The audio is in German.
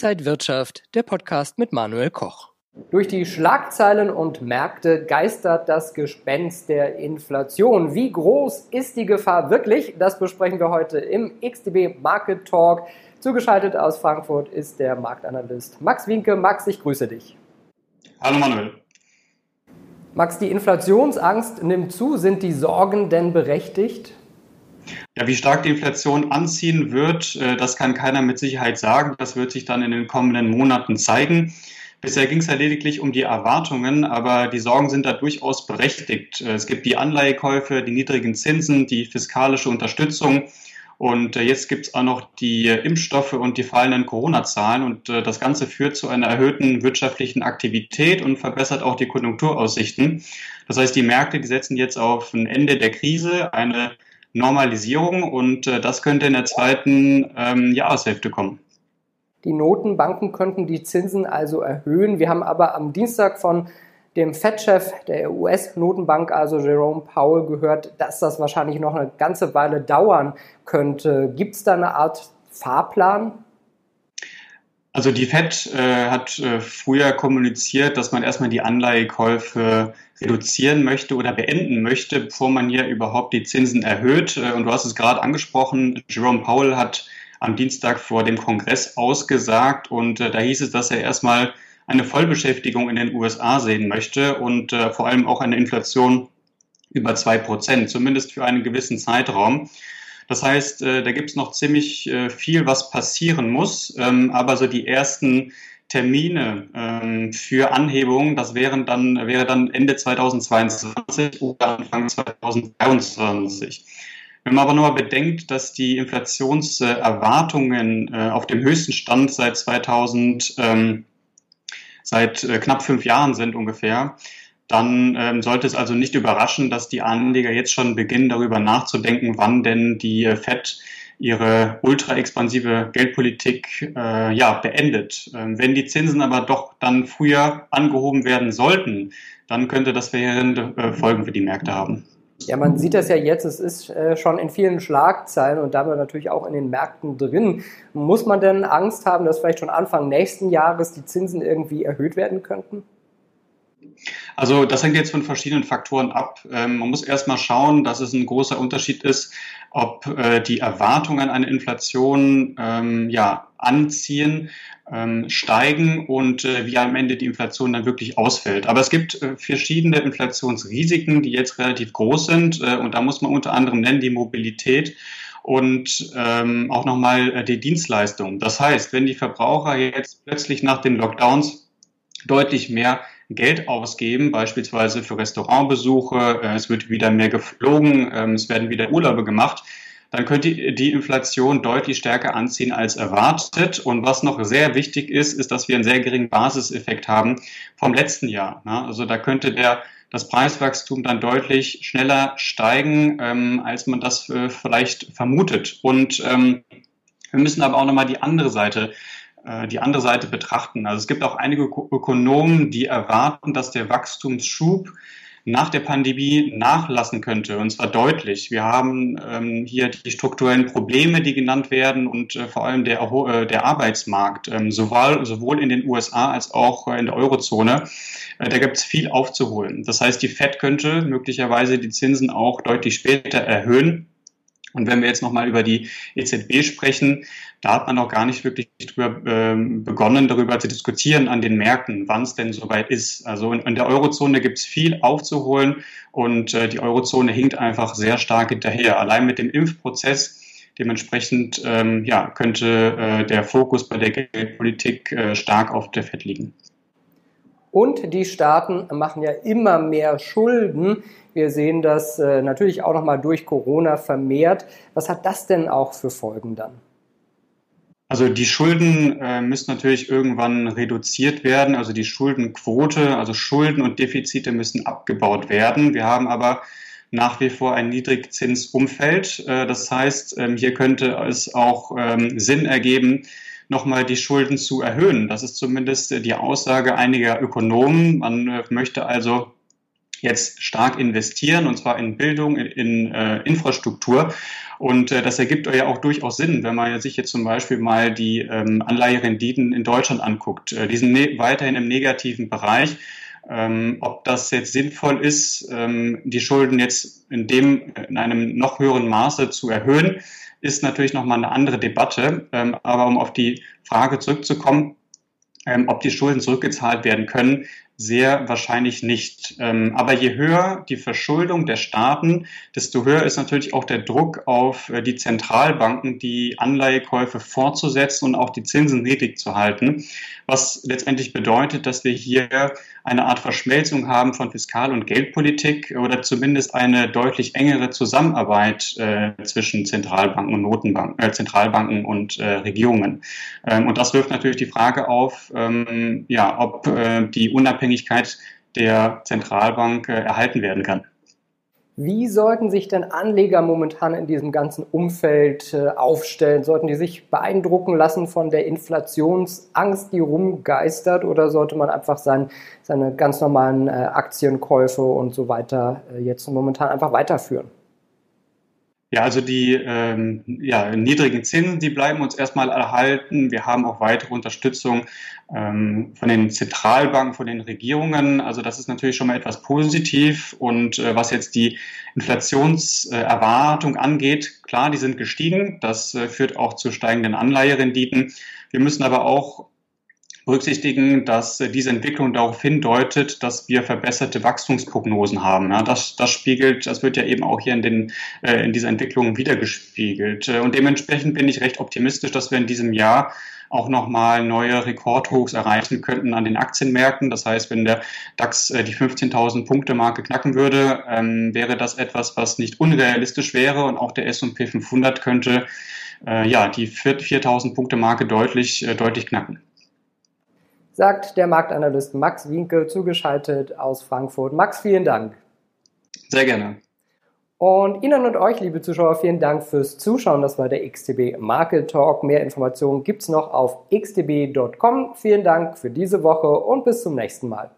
Inside Wirtschaft, der Podcast mit Manuel Koch. Durch die Schlagzeilen und Märkte geistert das Gespenst der Inflation. Wie groß ist die Gefahr wirklich? Das besprechen wir heute im XTB Market Talk. Zugeschaltet aus Frankfurt ist der Marktanalyst Max Winke. Max, ich grüße dich. Hallo Manuel. Max, die Inflationsangst nimmt zu. Sind die Sorgen denn berechtigt? Ja, wie stark die Inflation anziehen wird, äh, das kann keiner mit Sicherheit sagen. Das wird sich dann in den kommenden Monaten zeigen. Bisher ging es ja lediglich um die Erwartungen, aber die Sorgen sind da durchaus berechtigt. Äh, es gibt die Anleihekäufe, die niedrigen Zinsen, die fiskalische Unterstützung. Und äh, jetzt gibt es auch noch die Impfstoffe und die fallenden Corona-Zahlen. Und das Ganze führt zu einer erhöhten wirtschaftlichen Aktivität und verbessert auch die Konjunkturaussichten. Das heißt, die Märkte, die setzen jetzt auf ein Ende der Krise, eine Normalisierung und äh, das könnte in der zweiten ähm, Jahreshälfte kommen. Die Notenbanken könnten die Zinsen also erhöhen. Wir haben aber am Dienstag von dem Fed-Chef der US-Notenbank, also Jerome Powell, gehört, dass das wahrscheinlich noch eine ganze Weile dauern könnte. Gibt es da eine Art Fahrplan? Also die Fed äh, hat äh, früher kommuniziert, dass man erstmal die Anleihekäufe reduzieren möchte oder beenden möchte, bevor man hier überhaupt die Zinsen erhöht. Äh, und du hast es gerade angesprochen, Jerome Powell hat am Dienstag vor dem Kongress ausgesagt und äh, da hieß es, dass er erstmal eine Vollbeschäftigung in den USA sehen möchte und äh, vor allem auch eine Inflation über zwei Prozent, zumindest für einen gewissen Zeitraum. Das heißt, äh, da gibt es noch ziemlich äh, viel, was passieren muss. Ähm, aber so die ersten Termine ähm, für Anhebungen, das wären dann, wäre dann Ende 2022 oder Anfang 2023. Wenn man aber nur bedenkt, dass die Inflationserwartungen äh, auf dem höchsten Stand seit 2000, ähm, seit äh, knapp fünf Jahren sind ungefähr, dann ähm, sollte es also nicht überraschen, dass die Anleger jetzt schon beginnen, darüber nachzudenken, wann denn die äh, FED ihre ultra-expansive Geldpolitik äh, ja, beendet. Ähm, wenn die Zinsen aber doch dann früher angehoben werden sollten, dann könnte das verheerende äh, Folgen für die Märkte haben. Ja, man sieht das ja jetzt, es ist äh, schon in vielen Schlagzeilen und damit natürlich auch in den Märkten drin. Muss man denn Angst haben, dass vielleicht schon Anfang nächsten Jahres die Zinsen irgendwie erhöht werden könnten? Also das hängt jetzt von verschiedenen Faktoren ab. Ähm, man muss erstmal schauen, dass es ein großer Unterschied ist, ob äh, die Erwartungen an eine Inflation ähm, ja, anziehen, ähm, steigen und äh, wie am Ende die Inflation dann wirklich ausfällt. Aber es gibt äh, verschiedene Inflationsrisiken, die jetzt relativ groß sind äh, und da muss man unter anderem nennen die Mobilität und ähm, auch nochmal äh, die Dienstleistung. Das heißt, wenn die Verbraucher jetzt plötzlich nach den Lockdowns deutlich mehr Geld ausgeben, beispielsweise für Restaurantbesuche, äh, es wird wieder mehr geflogen, ähm, es werden wieder Urlaube gemacht, dann könnte die Inflation deutlich stärker anziehen als erwartet. Und was noch sehr wichtig ist, ist, dass wir einen sehr geringen Basiseffekt haben vom letzten Jahr. Also da könnte der das Preiswachstum dann deutlich schneller steigen, ähm, als man das äh, vielleicht vermutet. Und ähm, wir müssen aber auch nochmal die andere Seite die andere Seite betrachten. Also es gibt auch einige Ökonomen, die erwarten, dass der Wachstumsschub nach der Pandemie nachlassen könnte, und zwar deutlich. Wir haben ähm, hier die strukturellen Probleme, die genannt werden, und äh, vor allem der, äh, der Arbeitsmarkt, ähm, sowohl, sowohl in den USA als auch äh, in der Eurozone. Äh, da gibt es viel aufzuholen. Das heißt, die Fed könnte möglicherweise die Zinsen auch deutlich später erhöhen. Und wenn wir jetzt nochmal über die EZB sprechen, da hat man noch gar nicht wirklich drüber, ähm, begonnen, darüber zu diskutieren an den Märkten, wann es denn soweit ist. Also in, in der Eurozone gibt es viel aufzuholen und äh, die Eurozone hinkt einfach sehr stark hinterher. Allein mit dem Impfprozess dementsprechend ähm, ja, könnte äh, der Fokus bei der Geldpolitik äh, stark auf der FED liegen. Und die Staaten machen ja immer mehr Schulden. Wir sehen das äh, natürlich auch nochmal durch Corona vermehrt. Was hat das denn auch für Folgen dann? Also die Schulden äh, müssen natürlich irgendwann reduziert werden. Also die Schuldenquote, also Schulden und Defizite müssen abgebaut werden. Wir haben aber nach wie vor ein Niedrigzinsumfeld. Äh, das heißt, ähm, hier könnte es auch ähm, Sinn ergeben, nochmal die Schulden zu erhöhen. Das ist zumindest äh, die Aussage einiger Ökonomen. Man äh, möchte also jetzt stark investieren, und zwar in Bildung, in, in äh, Infrastruktur. Und äh, das ergibt ja auch durchaus Sinn, wenn man sich jetzt zum Beispiel mal die ähm, Anleiherenditen in Deutschland anguckt. Äh, die sind ne weiterhin im negativen Bereich. Ähm, ob das jetzt sinnvoll ist, ähm, die Schulden jetzt in dem, in einem noch höheren Maße zu erhöhen, ist natürlich nochmal eine andere Debatte. Ähm, aber um auf die Frage zurückzukommen, ähm, ob die Schulden zurückgezahlt werden können, sehr wahrscheinlich nicht. Ähm, aber je höher die Verschuldung der Staaten, desto höher ist natürlich auch der Druck auf äh, die Zentralbanken, die Anleihekäufe fortzusetzen und auch die Zinsen niedrig zu halten, was letztendlich bedeutet, dass wir hier eine Art Verschmelzung haben von Fiskal- und Geldpolitik oder zumindest eine deutlich engere Zusammenarbeit äh, zwischen Zentralbanken und Notenbanken, äh, Zentralbanken und äh, Regierungen. Ähm, und das wirft natürlich die Frage auf, ähm, ja, ob die Unabhängigkeit der Zentralbank äh, erhalten werden kann. Wie sollten sich denn Anleger momentan in diesem ganzen Umfeld äh, aufstellen? Sollten die sich beeindrucken lassen von der Inflationsangst, die rumgeistert, oder sollte man einfach sein, seine ganz normalen äh, Aktienkäufe und so weiter jetzt momentan einfach weiterführen? Ja, also die ähm, ja, niedrigen Zinsen, die bleiben uns erstmal erhalten. Wir haben auch weitere Unterstützung ähm, von den Zentralbanken, von den Regierungen. Also das ist natürlich schon mal etwas positiv. Und äh, was jetzt die Inflationserwartung angeht, klar, die sind gestiegen. Das äh, führt auch zu steigenden Anleiherenditen. Wir müssen aber auch berücksichtigen, dass äh, diese Entwicklung darauf hindeutet, dass wir verbesserte Wachstumsprognosen haben. Das, das spiegelt, das wird ja eben auch hier in, den, äh, in dieser Entwicklung wiedergespiegelt. Äh, und dementsprechend bin ich recht optimistisch, dass wir in diesem Jahr auch nochmal neue Rekordhochs erreichen könnten an den Aktienmärkten. Das heißt, wenn der DAX die 15.000 Punkte Marke knacken würde, ähm, wäre das etwas, was nicht unrealistisch wäre und auch der S&P 500 könnte ja die 4.000 Punkte Marke deutlich, deutlich knacken sagt der Marktanalyst Max Winke, zugeschaltet aus Frankfurt. Max, vielen Dank. Sehr gerne. Und Ihnen und euch, liebe Zuschauer, vielen Dank fürs Zuschauen. Das war der XTB Market Talk. Mehr Informationen gibt es noch auf xtb.com. Vielen Dank für diese Woche und bis zum nächsten Mal.